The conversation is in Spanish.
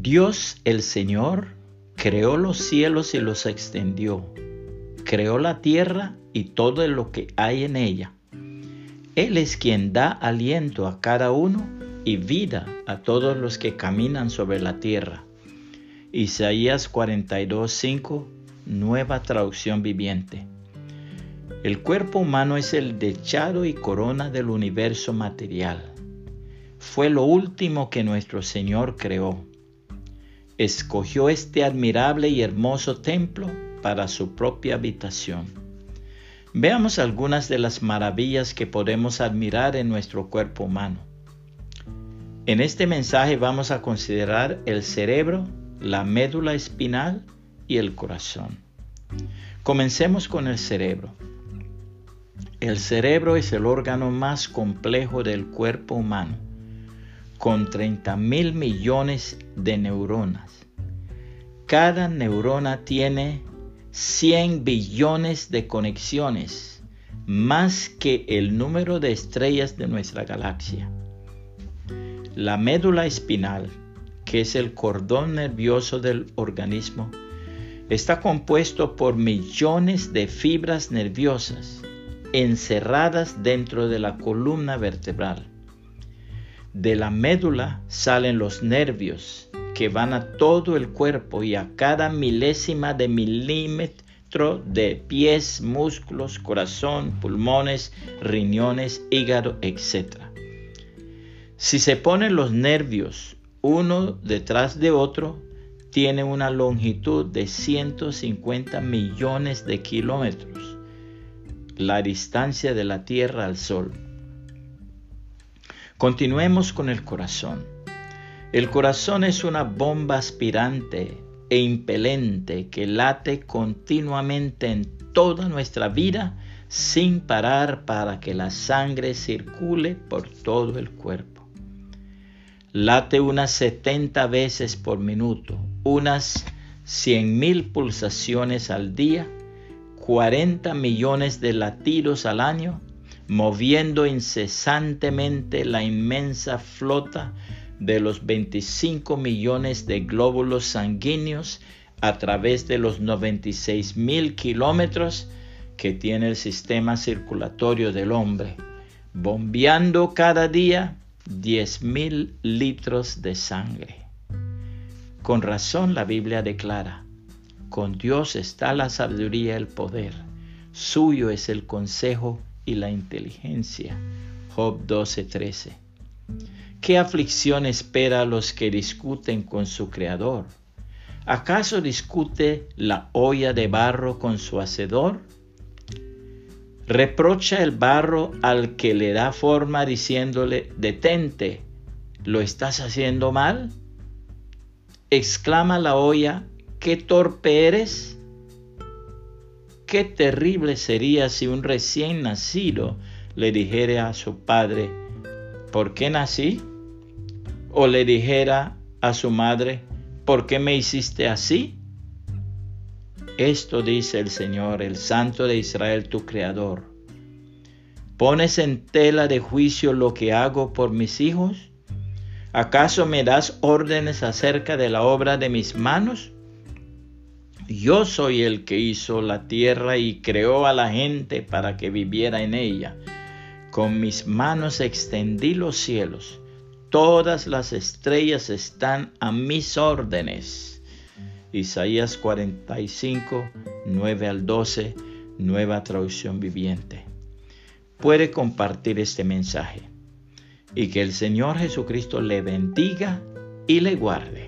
Dios el Señor creó los cielos y los extendió, creó la tierra y todo lo que hay en ella. Él es quien da aliento a cada uno y vida a todos los que caminan sobre la tierra. Isaías 42:5, nueva traducción viviente. El cuerpo humano es el dechado y corona del universo material. Fue lo último que nuestro Señor creó. Escogió este admirable y hermoso templo para su propia habitación. Veamos algunas de las maravillas que podemos admirar en nuestro cuerpo humano. En este mensaje vamos a considerar el cerebro, la médula espinal y el corazón. Comencemos con el cerebro. El cerebro es el órgano más complejo del cuerpo humano, con 30 mil millones de neuronas. Cada neurona tiene 100 billones de conexiones, más que el número de estrellas de nuestra galaxia. La médula espinal, que es el cordón nervioso del organismo, está compuesto por millones de fibras nerviosas encerradas dentro de la columna vertebral. De la médula salen los nervios que van a todo el cuerpo y a cada milésima de milímetro de pies, músculos, corazón, pulmones, riñones, hígado, etc. Si se ponen los nervios uno detrás de otro, tiene una longitud de 150 millones de kilómetros la distancia de la Tierra al Sol. Continuemos con el corazón. El corazón es una bomba aspirante e impelente que late continuamente en toda nuestra vida sin parar para que la sangre circule por todo el cuerpo. Late unas 70 veces por minuto, unas 100 mil pulsaciones al día 40 millones de latidos al año, moviendo incesantemente la inmensa flota de los 25 millones de glóbulos sanguíneos a través de los 96 mil kilómetros que tiene el sistema circulatorio del hombre, bombeando cada día 10 mil litros de sangre. Con razón la Biblia declara, con Dios está la sabiduría y el poder. Suyo es el consejo y la inteligencia. Job 12:13. ¿Qué aflicción espera a los que discuten con su Creador? ¿Acaso discute la olla de barro con su hacedor? Reprocha el barro al que le da forma diciéndole, detente, ¿lo estás haciendo mal? Exclama la olla qué torpe eres. Qué terrible sería si un recién nacido le dijera a su padre, ¿por qué nací? O le dijera a su madre, ¿por qué me hiciste así? Esto dice el Señor, el Santo de Israel, tu Creador. ¿Pones en tela de juicio lo que hago por mis hijos? ¿Acaso me das órdenes acerca de la obra de mis manos? Yo soy el que hizo la tierra y creó a la gente para que viviera en ella. Con mis manos extendí los cielos. Todas las estrellas están a mis órdenes. Isaías 45, 9 al 12, nueva traducción viviente. Puede compartir este mensaje y que el Señor Jesucristo le bendiga y le guarde.